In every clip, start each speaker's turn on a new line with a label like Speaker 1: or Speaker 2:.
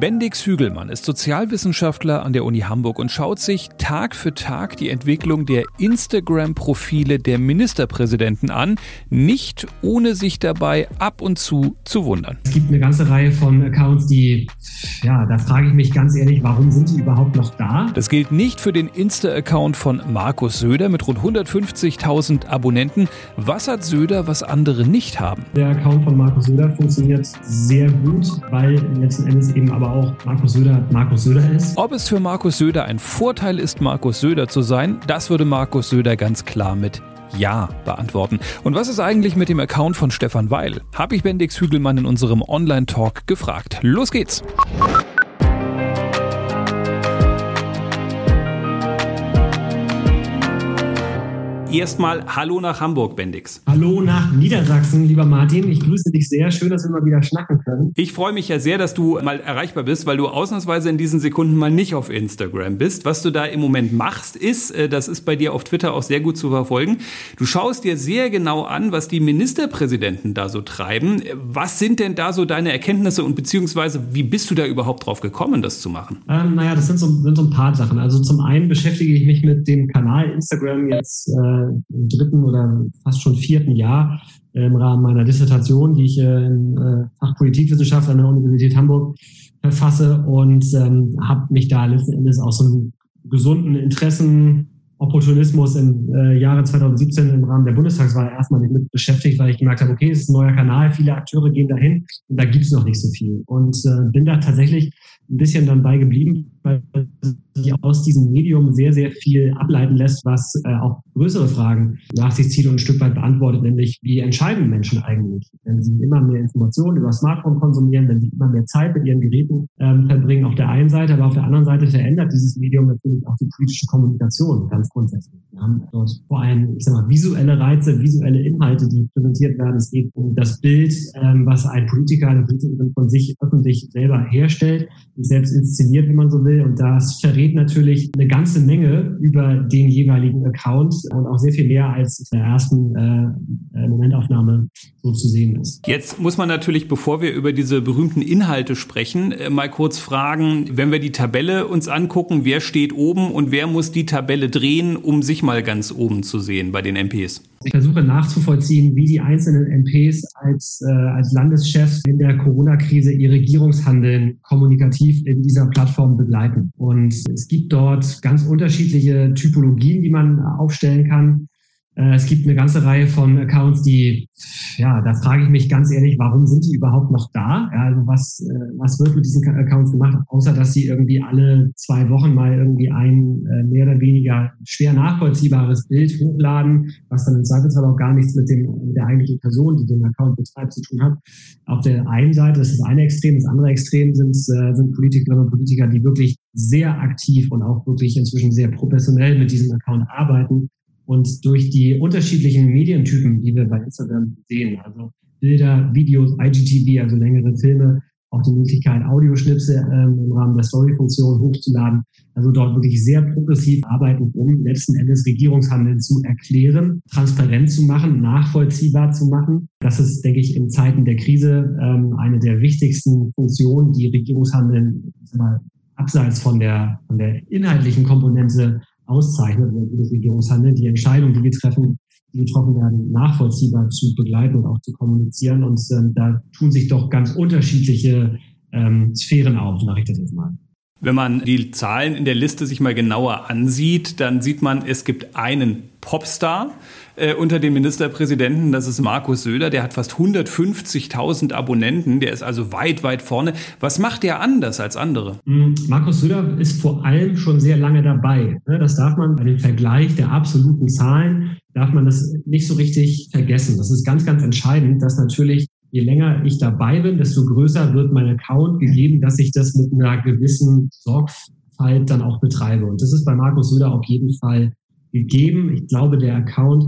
Speaker 1: Bendix Hügelmann ist Sozialwissenschaftler an der Uni Hamburg und schaut sich Tag für Tag die Entwicklung der Instagram-Profile der Ministerpräsidenten an, nicht ohne sich dabei ab und zu zu wundern.
Speaker 2: Es gibt eine ganze Reihe von Accounts, die, ja, da frage ich mich ganz ehrlich, warum sind die überhaupt noch da?
Speaker 1: Das gilt nicht für den Insta-Account von Markus Söder mit rund 150.000 Abonnenten. Was hat Söder, was andere nicht haben?
Speaker 2: Der Account von Markus Söder funktioniert sehr gut, weil letzten Endes eben aber auch Markus Söder Markus Söder ist.
Speaker 1: Ob es für Markus Söder ein Vorteil ist, Markus Söder zu sein, das würde Markus Söder ganz klar mit ja beantworten. Und was ist eigentlich mit dem Account von Stefan Weil? Habe ich Bendix Hügelmann in unserem Online-Talk gefragt. Los geht's! Erstmal Hallo nach Hamburg, Bendix.
Speaker 2: Hallo nach Niedersachsen, lieber Martin. Ich grüße dich sehr. Schön, dass wir mal wieder schnacken können.
Speaker 1: Ich freue mich ja sehr, dass du mal erreichbar bist, weil du ausnahmsweise in diesen Sekunden mal nicht auf Instagram bist. Was du da im Moment machst, ist, äh, das ist bei dir auf Twitter auch sehr gut zu verfolgen. Du schaust dir sehr genau an, was die Ministerpräsidenten da so treiben. Was sind denn da so deine Erkenntnisse und beziehungsweise wie bist du da überhaupt drauf gekommen, das zu machen?
Speaker 2: Ähm, naja, das sind so, sind so ein paar Sachen. Also zum einen beschäftige ich mich mit dem Kanal Instagram jetzt äh, im dritten oder fast schon vierten Jahr äh, im Rahmen meiner Dissertation, die ich äh, im äh, Fach Politikwissenschaft an der Universität Hamburg verfasse und ähm, habe mich da letzten Endes aus so einem gesunden Interessen Opportunismus im äh, Jahre 2017 im Rahmen der Bundestagswahl erstmal mit beschäftigt, weil ich gemerkt habe, okay, es ist ein neuer Kanal, viele Akteure gehen dahin und da gibt es noch nicht so viel. Und äh, bin da tatsächlich ein bisschen dann bei geblieben, weil sich aus diesem Medium sehr, sehr viel ableiten lässt, was äh, auch größere Fragen nach sich zieht und ein Stück weit beantwortet, nämlich wie entscheiden Menschen eigentlich, wenn sie immer mehr Informationen über Smartphone konsumieren, wenn sie immer mehr Zeit mit ihren Geräten ähm, verbringen, auf der einen Seite, aber auf der anderen Seite verändert dieses Medium natürlich auch die politische Kommunikation ganz grundsätzlich. Wir haben dort vor allem, ich sag mal, visuelle Reize, visuelle Inhalte, die präsentiert werden. Es geht um das Bild, ähm, was ein Politiker, eine Politikerin von sich öffentlich selber herstellt, selbst inszeniert, wenn man so will. Und das verrät natürlich eine ganze Menge über den jeweiligen Account und auch sehr viel mehr als in der ersten äh, Momentaufnahme so zu sehen ist.
Speaker 1: Jetzt muss man natürlich, bevor wir über diese berühmten Inhalte sprechen, äh, mal kurz fragen, wenn wir die Tabelle uns angucken, wer steht oben und wer muss die Tabelle drehen, um sich mal ganz oben zu sehen bei den MPs?
Speaker 2: Ich versuche nachzuvollziehen, wie die einzelnen MPs als, äh, als Landeschefs in der Corona-Krise ihr Regierungshandeln kommunikativ in dieser Plattform begleiten. Und es gibt dort ganz unterschiedliche Typologien, die man aufstellen kann. Äh, es gibt eine ganze Reihe von Accounts, die, ja, da frage ich mich ganz ehrlich, warum sind die überhaupt noch da? Ja, also was, äh, was wird mit diesen Accounts gemacht, außer dass sie irgendwie alle zwei Wochen mal irgendwie ein äh, mehr oder weniger schwer nachvollziehbares Bild hochladen, was dann im Zweifelsfall auch gar nichts mit dem, mit der eigentlichen Person, die den Account betreibt, zu tun hat. Auf der einen Seite, das ist das eine Extrem, das andere Extrem sind, sind Politikerinnen und Politiker, die wirklich sehr aktiv und auch wirklich inzwischen sehr professionell mit diesem Account arbeiten und durch die unterschiedlichen Medientypen, die wir bei Instagram sehen, also Bilder, Videos, IGTV, also längere Filme, auch die Möglichkeit, Audioschnipsel ähm, im Rahmen der Story-Funktion hochzuladen. Also dort wirklich sehr progressiv arbeiten, um letzten Endes Regierungshandeln zu erklären, transparent zu machen, nachvollziehbar zu machen. Das ist, denke ich, in Zeiten der Krise ähm, eine der wichtigsten Funktionen, die Regierungshandeln mal, abseits von der, von der inhaltlichen Komponente auszeichnet, wenn gutes Regierungshandeln, die Entscheidungen, die wir treffen, die getroffen werden, nachvollziehbar zu begleiten und auch zu kommunizieren. Und ähm, da tun sich doch ganz unterschiedliche ähm, Sphären auf, sage ich jetzt mal.
Speaker 1: Wenn man die Zahlen in der Liste sich mal genauer ansieht, dann sieht man, es gibt einen Popstar äh, unter den Ministerpräsidenten, das ist Markus Söder, der hat fast 150.000 Abonnenten, der ist also weit, weit vorne. Was macht der anders als andere?
Speaker 2: Hm, Markus Söder ist vor allem schon sehr lange dabei. Ne? Das darf man bei dem Vergleich der absoluten Zahlen, darf man das nicht so richtig vergessen. Das ist ganz, ganz entscheidend, dass natürlich je länger ich dabei bin, desto größer wird mein Account gegeben, dass ich das mit einer gewissen Sorgfalt dann auch betreibe. Und das ist bei Markus Söder auf jeden Fall gegeben. Ich glaube, der Account,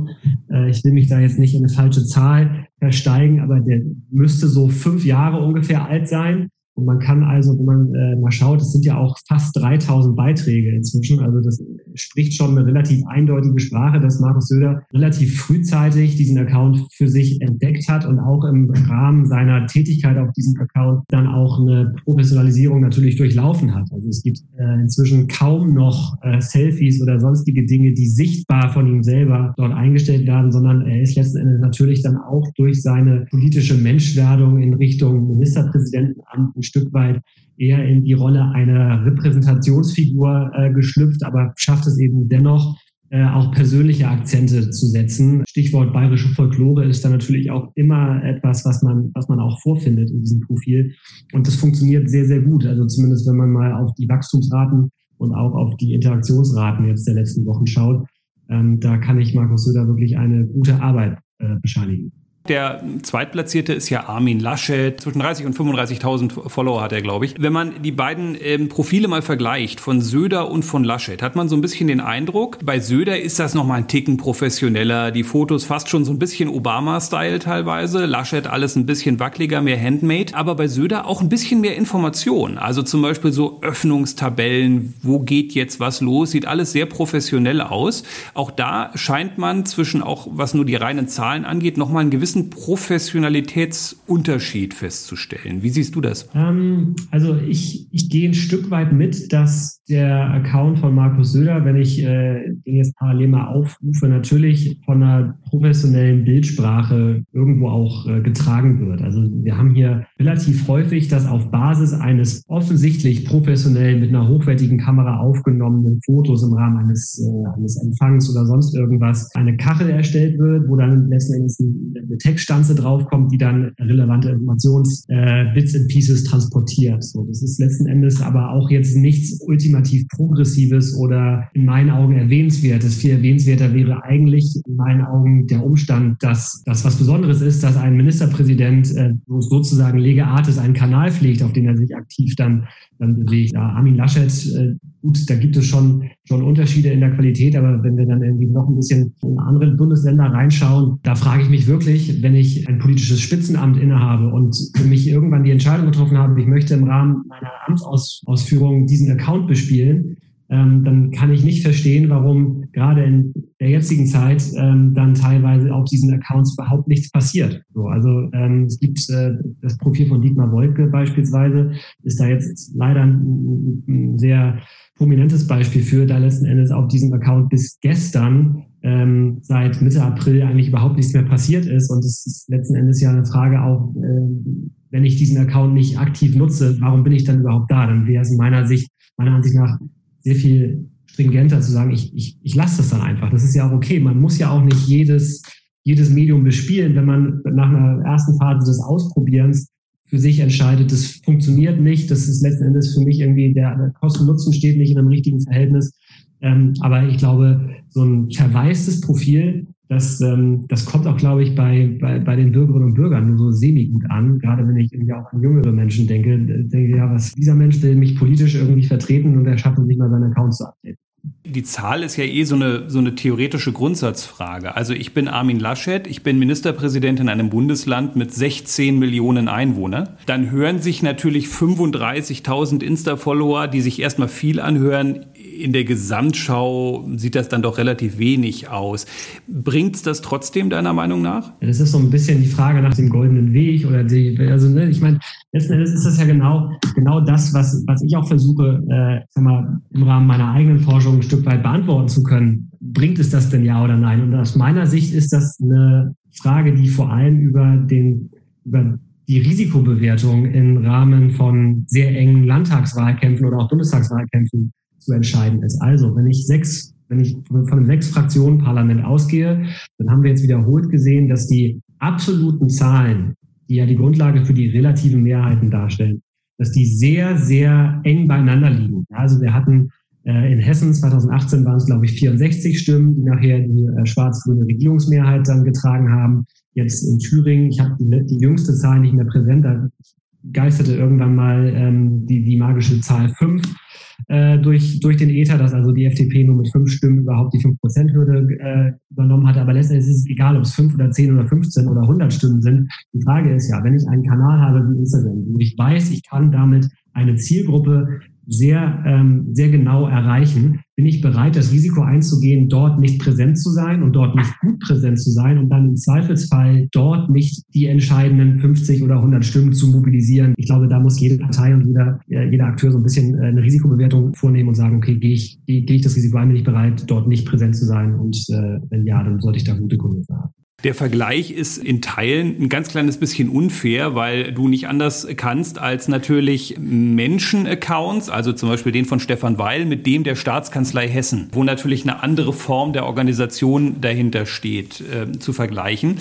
Speaker 2: äh, ich will mich da jetzt nicht in eine falsche Zahl versteigen, aber der müsste so fünf Jahre ungefähr alt sein. Und man kann also, wenn man äh, mal schaut, es sind ja auch fast 3000 Beiträge inzwischen. Also das spricht schon eine relativ eindeutige Sprache, dass Markus Söder relativ frühzeitig diesen Account für sich entdeckt hat und auch im Rahmen seiner Tätigkeit auf diesem Account dann auch eine Professionalisierung natürlich durchlaufen hat. Also es gibt äh, inzwischen kaum noch äh, Selfies oder sonstige Dinge, die sichtbar von ihm selber dort eingestellt werden, sondern er ist letzten Endes natürlich dann auch durch seine politische Menschwerdung in Richtung Ministerpräsidentenamt ein Stück weit eher in die Rolle einer Repräsentationsfigur äh, geschlüpft, aber schafft es eben dennoch, äh, auch persönliche Akzente zu setzen. Stichwort bayerische Folklore ist da natürlich auch immer etwas, was man, was man auch vorfindet in diesem Profil. Und das funktioniert sehr, sehr gut. Also zumindest wenn man mal auf die Wachstumsraten und auch auf die Interaktionsraten jetzt der letzten Wochen schaut, ähm, da kann ich Markus Söder wirklich eine gute Arbeit äh, bescheinigen.
Speaker 1: Der Zweitplatzierte ist ja Armin Laschet. Zwischen 30 und 35.000 Follower hat er, glaube ich. Wenn man die beiden ähm, Profile mal vergleicht, von Söder und von Laschet, hat man so ein bisschen den Eindruck, bei Söder ist das nochmal ein Ticken professioneller. Die Fotos fast schon so ein bisschen Obama-Style teilweise. Laschet alles ein bisschen wackeliger, mehr Handmade. Aber bei Söder auch ein bisschen mehr Information. Also zum Beispiel so Öffnungstabellen, wo geht jetzt was los, sieht alles sehr professionell aus. Auch da scheint man zwischen auch, was nur die reinen Zahlen angeht, nochmal einen gewissen gewissen Professionalitätsunterschied festzustellen. Wie siehst du das?
Speaker 2: Ähm, also ich, ich gehe ein Stück weit mit, dass der Account von Markus Söder, wenn ich äh, den jetzt parallel mal aufrufe, natürlich von einer professionellen Bildsprache irgendwo auch äh, getragen wird. Also wir haben hier relativ häufig, dass auf Basis eines offensichtlich professionell mit einer hochwertigen Kamera aufgenommenen Fotos im Rahmen eines, äh, eines Empfangs oder sonst irgendwas eine Kachel erstellt wird, wo dann letzten Endes eine Textstanze draufkommt, die dann relevante Informations äh, and Pieces transportiert. So, das ist letzten Endes aber auch jetzt nichts ultimativ Progressives oder in meinen Augen erwähnenswertes. Viel erwähnenswerter wäre eigentlich in meinen Augen der Umstand, dass das was Besonderes ist, dass ein Ministerpräsident äh, sozusagen lege artis einen Kanal pflegt, auf den er sich aktiv dann, dann bewegt. Ja, Armin Laschet äh, gut, da gibt es schon, schon Unterschiede in der Qualität, aber wenn wir dann irgendwie noch ein bisschen in andere Bundesländer reinschauen, da frage ich mich wirklich, wenn ich ein politisches Spitzenamt innehabe und für mich irgendwann die Entscheidung getroffen habe, ich möchte im Rahmen meiner Amtsausführung diesen Account bespielen, ähm, dann kann ich nicht verstehen, warum gerade in der jetzigen Zeit ähm, dann teilweise auf diesen Accounts überhaupt nichts passiert. So, also ähm, es gibt äh, das Profil von Dietmar Wolke beispielsweise, ist da jetzt leider ein, ein sehr prominentes Beispiel für, da letzten Endes auf diesem Account bis gestern ähm, seit Mitte April eigentlich überhaupt nichts mehr passiert ist. Und es ist letzten Endes ja eine Frage auch, äh, wenn ich diesen Account nicht aktiv nutze, warum bin ich dann überhaupt da? Dann wäre es in meiner Sicht, meiner Ansicht nach sehr viel stringenter zu sagen, ich, ich, ich lasse das dann einfach. Das ist ja auch okay. Man muss ja auch nicht jedes, jedes Medium bespielen, wenn man nach einer ersten Phase des Ausprobierens für sich entscheidet, das funktioniert nicht, das ist letzten Endes für mich irgendwie, der, Kosten-Nutzen steht nicht in einem richtigen Verhältnis. Ähm, aber ich glaube, so ein verwaistes Profil, das, ähm, das kommt auch, glaube ich, bei, bei, bei den Bürgerinnen und Bürgern nur so semi-gut an. Gerade wenn ich irgendwie auch an jüngere Menschen denke, denke ja, was dieser Mensch will mich politisch irgendwie vertreten und er schafft es nicht mal seinen Account zu updaten
Speaker 1: die Zahl ist ja eh so eine, so eine theoretische Grundsatzfrage. Also ich bin Armin Laschet, ich bin Ministerpräsident in einem Bundesland mit 16 Millionen Einwohnern. Dann hören sich natürlich 35.000 Insta-Follower, die sich erstmal viel anhören, in der Gesamtschau sieht das dann doch relativ wenig aus. Bringt es das trotzdem deiner Meinung nach?
Speaker 2: Das ist so ein bisschen die Frage nach dem goldenen Weg oder die, also ne, ich meine, letzten Endes ist das ja genau, genau das, was, was ich auch versuche, äh, sag mal, im Rahmen meiner eigenen Forschung ein Stück weit beantworten zu können. Bringt es das denn ja oder nein? Und aus meiner Sicht ist das eine Frage, die vor allem über den, über die Risikobewertung im Rahmen von sehr engen Landtagswahlkämpfen oder auch Bundestagswahlkämpfen zu entscheiden ist. Also, wenn ich sechs, wenn ich von einem Sechs-Fraktionen-Parlament ausgehe, dann haben wir jetzt wiederholt gesehen, dass die absoluten Zahlen, die ja die Grundlage für die relativen Mehrheiten darstellen, dass die sehr, sehr eng beieinander liegen. Also wir hatten äh, in Hessen 2018 waren es, glaube ich, 64 Stimmen, die nachher die äh, schwarz-grüne Regierungsmehrheit dann getragen haben. Jetzt in Thüringen, ich habe die, die jüngste Zahl nicht mehr präsent, da geisterte irgendwann mal ähm, die, die magische Zahl 5 äh, durch, durch den Ether, dass also die FDP nur mit fünf Stimmen überhaupt die 5%-Hürde äh, übernommen hatte. Aber letztendlich ist es egal, ob es fünf oder zehn oder 15 oder 100 Stimmen sind. Die Frage ist ja, wenn ich einen Kanal habe wie Instagram, wo ich weiß, ich kann damit eine Zielgruppe sehr, ähm, sehr genau erreichen, bin ich bereit, das Risiko einzugehen, dort nicht präsent zu sein und dort nicht gut präsent zu sein und dann im Zweifelsfall dort nicht die entscheidenden 50 oder 100 Stimmen zu mobilisieren. Ich glaube, da muss jede Partei und jeder, äh, jeder Akteur so ein bisschen äh, eine Risikobewertung vornehmen und sagen, okay, gehe ich, gehe, ich das Risiko ein, bin ich bereit, dort nicht präsent zu sein und äh, wenn ja, dann sollte ich da gute Gründe haben.
Speaker 1: Der Vergleich ist in Teilen ein ganz kleines bisschen unfair, weil du nicht anders kannst als natürlich Menschen-Accounts, also zum Beispiel den von Stefan Weil mit dem der Staatskanzlei Hessen, wo natürlich eine andere Form der Organisation dahinter steht, äh, zu vergleichen.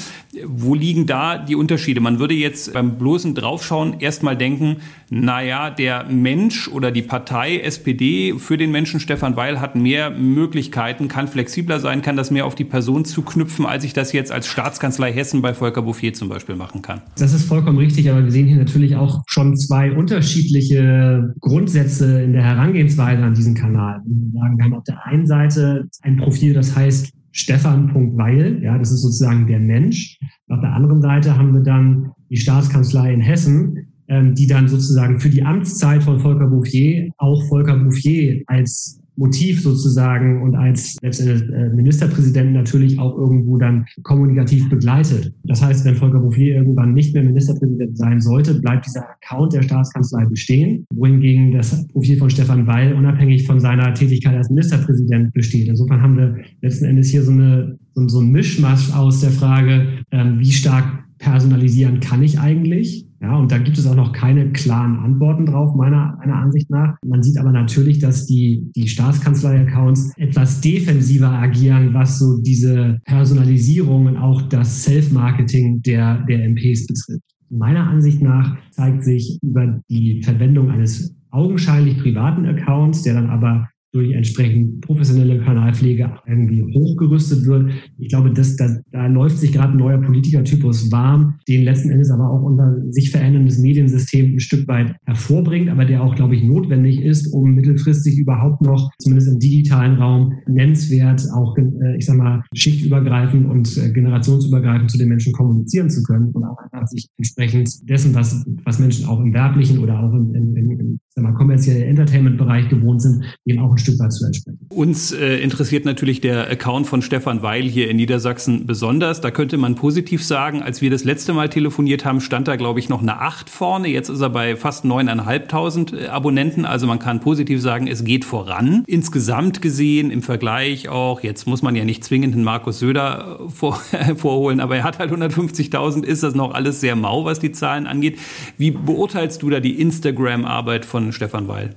Speaker 1: Wo liegen da die Unterschiede? Man würde jetzt beim bloßen Draufschauen erstmal denken, naja, der Mensch oder die Partei SPD für den Menschen Stefan Weil hat mehr Möglichkeiten, kann flexibler sein, kann das mehr auf die Person zuknüpfen, als ich das jetzt als Staatskanzlei Hessen bei Volker Bouffier zum Beispiel machen kann.
Speaker 2: Das ist vollkommen richtig, aber wir sehen hier natürlich auch schon zwei unterschiedliche Grundsätze in der Herangehensweise an diesen Kanal. Wir haben auf der einen Seite ein Profil, das heißt Stefan.Weil, ja, das ist sozusagen der Mensch. Auf der anderen Seite haben wir dann die Staatskanzlei in Hessen, ähm, die dann sozusagen für die Amtszeit von Volker Bouffier auch Volker Bouffier als Motiv sozusagen und als äh, Ministerpräsident natürlich auch irgendwo dann kommunikativ begleitet. Das heißt, wenn Volker Bouffier irgendwann nicht mehr Ministerpräsident sein sollte, bleibt dieser Account der Staatskanzlei bestehen, wohingegen das Profil von Stefan Weil unabhängig von seiner Tätigkeit als Ministerpräsident besteht. Insofern haben wir letzten Endes hier so, eine, so, so ein Mischmasch aus der Frage, ähm, wie stark personalisieren kann ich eigentlich? Ja, und da gibt es auch noch keine klaren Antworten drauf, meiner, meiner Ansicht nach. Man sieht aber natürlich, dass die, die Staatskanzlei-Accounts etwas defensiver agieren, was so diese Personalisierung und auch das Self-Marketing der, der MPs betrifft. Meiner Ansicht nach zeigt sich über die Verwendung eines augenscheinlich privaten Accounts, der dann aber durch entsprechend professionelle Kanalpflege irgendwie hochgerüstet wird. Ich glaube, dass, dass da läuft sich gerade ein neuer Politikertypus warm, den letzten Endes aber auch unser sich veränderndes Mediensystem ein Stück weit hervorbringt, aber der auch, glaube ich, notwendig ist, um mittelfristig überhaupt noch, zumindest im digitalen Raum, nennenswert auch, äh, ich sag mal, schichtübergreifend und äh, generationsübergreifend zu den Menschen kommunizieren zu können und auch einfach sich entsprechend dessen, was, was Menschen auch im werblichen oder auch im, im, im, im sag mal, kommerziellen Entertainment-Bereich gewohnt sind, dem auch ein Stück weit zu entsprechen.
Speaker 1: Uns äh, interessiert natürlich der Account von Stefan Weil hier in Niedersachsen besonders. Da könnte man positiv sagen, als wir das letzte Mal telefoniert haben, stand da, glaube ich, noch eine 8 vorne. Jetzt ist er bei fast 9.500 äh, Abonnenten. Also man kann positiv sagen, es geht voran. Insgesamt gesehen, im Vergleich auch, jetzt muss man ja nicht zwingend einen Markus Söder äh, vor, vorholen, aber er hat halt 150.000, ist das noch alles sehr mau, was die Zahlen angeht. Wie beurteilst du da die Instagram-Arbeit von Stefan Weil?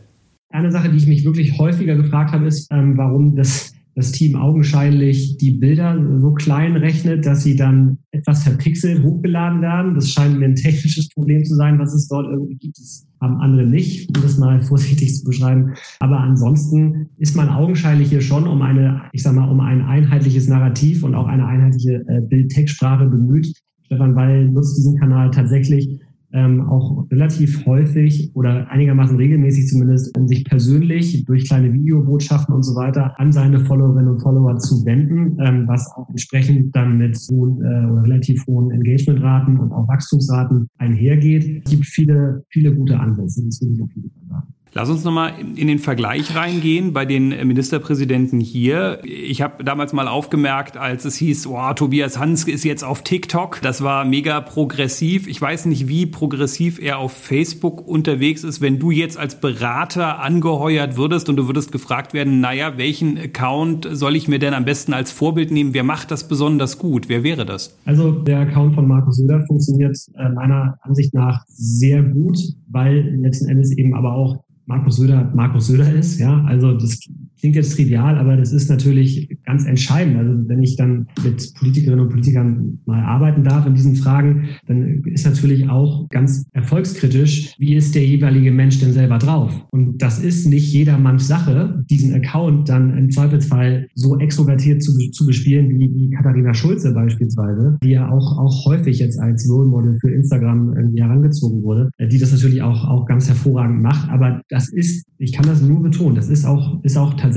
Speaker 2: Eine Sache, die ich mich wirklich häufiger gefragt habe, ist, ähm, warum das, das Team augenscheinlich die Bilder so klein rechnet, dass sie dann etwas verpixelt hochgeladen werden. Das scheint mir ein technisches Problem zu sein, was es dort irgendwie gibt. Das haben andere nicht, um das mal vorsichtig zu beschreiben. Aber ansonsten ist man augenscheinlich hier schon um eine, ich sag mal, um ein einheitliches Narrativ und auch eine einheitliche äh, Bild-Text-Sprache bemüht. Stefan Weil nutzt diesen Kanal tatsächlich ähm, auch relativ häufig oder einigermaßen regelmäßig zumindest, um sich persönlich durch kleine Videobotschaften und so weiter an seine Followerinnen und Follower zu wenden, ähm, was auch entsprechend dann mit hohen äh, oder relativ hohen Engagementraten und auch Wachstumsraten einhergeht. Es gibt viele, viele gute Ansätze, das will ich auf jeden Fall sagen.
Speaker 1: Lass uns nochmal in den Vergleich reingehen bei den Ministerpräsidenten hier. Ich habe damals mal aufgemerkt, als es hieß, oh, Tobias Hans ist jetzt auf TikTok. Das war mega progressiv. Ich weiß nicht, wie progressiv er auf Facebook unterwegs ist. Wenn du jetzt als Berater angeheuert würdest und du würdest gefragt werden, naja, welchen Account soll ich mir denn am besten als Vorbild nehmen? Wer macht das besonders gut? Wer wäre das?
Speaker 2: Also der Account von Markus Söder funktioniert äh, meiner Ansicht nach sehr gut, weil letzten Endes eben aber auch Markus Söder Markus Söder ist. Ja, also das klingt jetzt trivial, aber das ist natürlich ganz entscheidend. Also wenn ich dann mit Politikerinnen und Politikern mal arbeiten darf in diesen Fragen, dann ist natürlich auch ganz erfolgskritisch, wie ist der jeweilige Mensch denn selber drauf? Und das ist nicht jedermanns Sache, diesen Account dann im Zweifelsfall so extrovertiert zu, zu bespielen wie, wie Katharina Schulze beispielsweise, die ja auch, auch häufig jetzt als Role Model für Instagram irgendwie herangezogen wurde, die das natürlich auch, auch ganz hervorragend macht. Aber das ist, ich kann das nur betonen, das ist auch, ist auch tatsächlich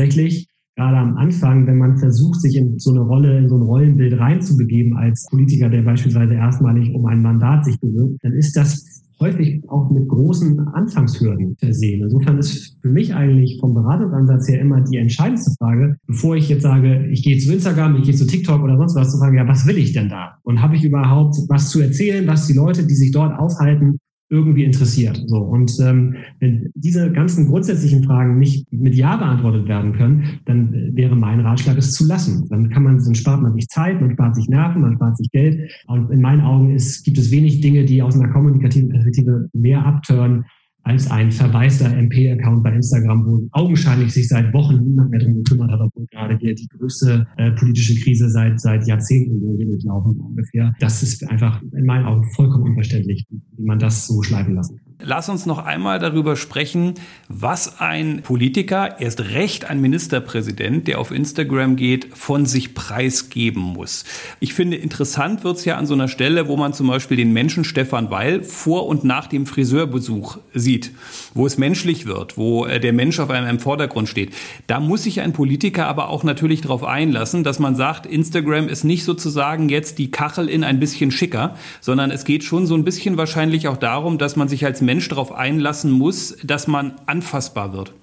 Speaker 2: gerade am Anfang, wenn man versucht, sich in so eine Rolle, in so ein Rollenbild reinzubegeben als Politiker, der beispielsweise erstmalig um ein Mandat sich bewirbt, dann ist das häufig auch mit großen Anfangshürden versehen. Insofern ist für mich eigentlich vom Beratungsansatz her immer die entscheidendste Frage, bevor ich jetzt sage, ich gehe zu Instagram, ich gehe zu TikTok oder sonst was, zu fragen, ja, was will ich denn da? Und habe ich überhaupt was zu erzählen, was die Leute, die sich dort aufhalten, irgendwie interessiert. So und ähm, wenn diese ganzen grundsätzlichen Fragen nicht mit Ja beantwortet werden können, dann wäre mein Ratschlag, es zu lassen. Dann kann man, dann spart man sich Zeit, man spart sich Nerven, man spart sich Geld. Und in meinen Augen ist, gibt es wenig Dinge, die aus einer kommunikativen Perspektive mehr abtören als ein verwaister MP-Account bei Instagram, wo augenscheinlich sich seit Wochen niemand mehr drum gekümmert hat, obwohl gerade hier die größte äh, politische Krise seit, seit Jahrzehnten durchlaufen ungefähr. Das ist einfach in meinen Augen vollkommen unverständlich, wie man das so schleifen lassen kann.
Speaker 1: Lass uns noch einmal darüber sprechen, was ein Politiker, erst recht ein Ministerpräsident, der auf Instagram geht, von sich preisgeben muss. Ich finde, interessant wird es ja an so einer Stelle, wo man zum Beispiel den Menschen Stefan Weil vor und nach dem Friseurbesuch sieht, wo es menschlich wird, wo äh, der Mensch auf einem im Vordergrund steht. Da muss sich ein Politiker aber auch natürlich darauf einlassen, dass man sagt, Instagram ist nicht sozusagen jetzt die Kachel in ein bisschen schicker, sondern es geht schon so ein bisschen wahrscheinlich auch darum, dass man sich als Mensch darauf einlassen muss, dass man anfassbar wird?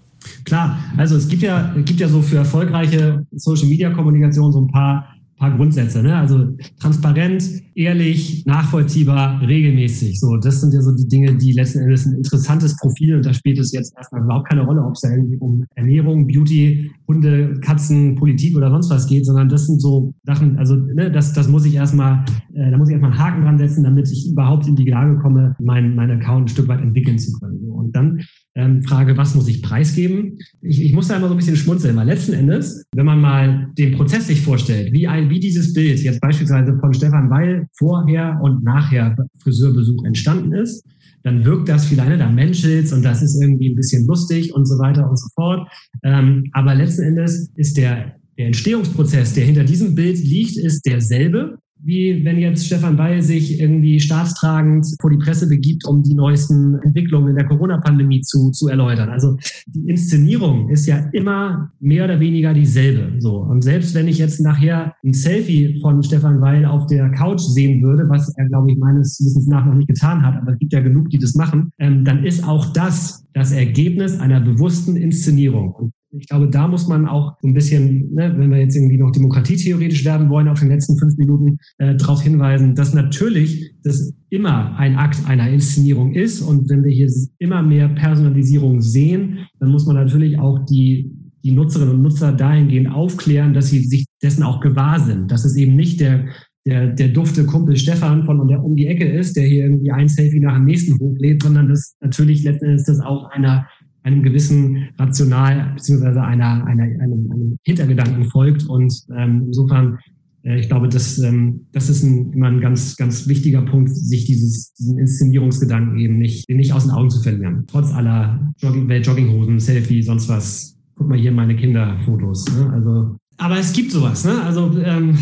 Speaker 2: Klar, also es gibt ja, gibt ja so für erfolgreiche Social Media Kommunikation so ein paar paar Grundsätze. Ne? Also transparent, ehrlich, nachvollziehbar, regelmäßig. So, das sind ja so die Dinge, die letzten Endes ein interessantes Profil und da spielt es jetzt erstmal überhaupt keine Rolle, ob es irgendwie um Ernährung, Beauty, Hunde, Katzen, Politik oder sonst was geht, sondern das sind so Sachen, also ne, das, das muss ich erstmal, äh, da muss ich erstmal einen Haken dran setzen, damit ich überhaupt in die Lage komme, meinen mein Account ein Stück weit entwickeln zu können. Und dann ähm, Frage, was muss ich preisgeben? Ich, ich muss da immer so ein bisschen schmunzeln, weil letzten Endes, wenn man mal den Prozess sich vorstellt, wie ein, wie dieses Bild jetzt beispielsweise von Stefan Weil vorher und nachher Friseurbesuch entstanden ist, dann wirkt das vielleicht, da menschelt und das ist irgendwie ein bisschen lustig und so weiter und so fort. Ähm, aber letzten Endes ist der, der Entstehungsprozess, der hinter diesem Bild liegt, ist derselbe wie wenn jetzt Stefan Weil sich irgendwie staatstragend vor die Presse begibt, um die neuesten Entwicklungen in der Corona-Pandemie zu, zu erläutern. Also die Inszenierung ist ja immer mehr oder weniger dieselbe. So. Und selbst wenn ich jetzt nachher ein Selfie von Stefan Weil auf der Couch sehen würde, was er, glaube ich, meines Wissens nach noch nicht getan hat, aber es gibt ja genug, die das machen, ähm, dann ist auch das das Ergebnis einer bewussten Inszenierung. Und ich glaube, da muss man auch so ein bisschen, ne, wenn wir jetzt irgendwie noch demokratietheoretisch werden wollen, auf den letzten fünf Minuten äh, darauf hinweisen, dass natürlich das immer ein Akt einer Inszenierung ist. Und wenn wir hier immer mehr Personalisierung sehen, dann muss man natürlich auch die, die Nutzerinnen und Nutzer dahingehend aufklären, dass sie sich dessen auch gewahr sind. Dass es eben nicht der der, der dufte Kumpel Stefan von der um die Ecke ist, der hier irgendwie ein Selfie nach dem nächsten hochlädt, sondern das natürlich letzten Endes das auch einer einem gewissen Rational beziehungsweise einer, einer, einem, einem Hintergedanken folgt. Und ähm, insofern, äh, ich glaube, das, ähm, das ist ein, immer ein ganz, ganz wichtiger Punkt, sich dieses, diesen Inszenierungsgedanken eben nicht, den nicht aus den Augen zu verlieren. Trotz aller Jogging, Jogginghosen, Selfie, sonst was. Guck mal hier meine Kinderfotos. Ne? Also, aber es gibt sowas. Ne? Also ähm,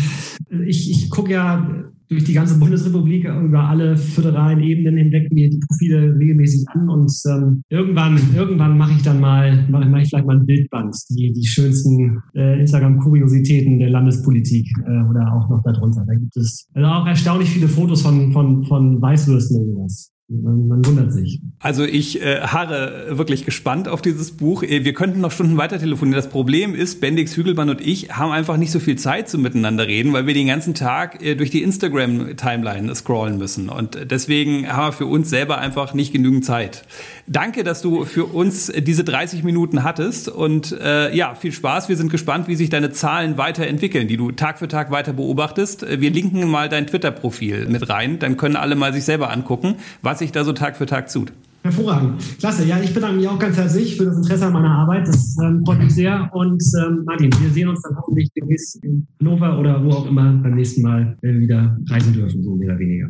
Speaker 2: ich, ich gucke ja durch die ganze Bundesrepublik über alle föderalen Ebenen hinweg mir die Profile regelmäßig an und ähm, irgendwann, irgendwann mache ich dann mal, mache mach ich vielleicht mal ein Bildband, die, die schönsten äh, Instagram-Kuriositäten der Landespolitik äh, oder auch noch darunter. Da gibt es also auch erstaunlich viele Fotos von, von, von Weißwürsten und sowas. Man, wundert sich.
Speaker 1: Also ich äh, harre wirklich gespannt auf dieses Buch. Äh, wir könnten noch Stunden weiter telefonieren. Das Problem ist, Bendix Hügelmann und ich haben einfach nicht so viel Zeit zum Miteinander reden, weil wir den ganzen Tag äh, durch die Instagram-Timeline scrollen müssen. Und deswegen haben wir für uns selber einfach nicht genügend Zeit. Danke, dass du für uns diese 30 Minuten hattest. Und äh, ja, viel Spaß. Wir sind gespannt, wie sich deine Zahlen weiterentwickeln, die du Tag für Tag weiter beobachtest. Wir linken mal dein Twitter-Profil mit rein. Dann können alle mal sich selber angucken, was sich da so Tag für Tag tut.
Speaker 2: Hervorragend. Klasse. Ja, ich bedanke mich auch ganz herzlich für das Interesse an meiner Arbeit. Das ähm, freut mich sehr. Und ähm, Martin, wir sehen uns dann hoffentlich demnächst in Hannover oder wo auch immer beim nächsten Mal äh, wieder reisen dürfen, so mehr oder weniger.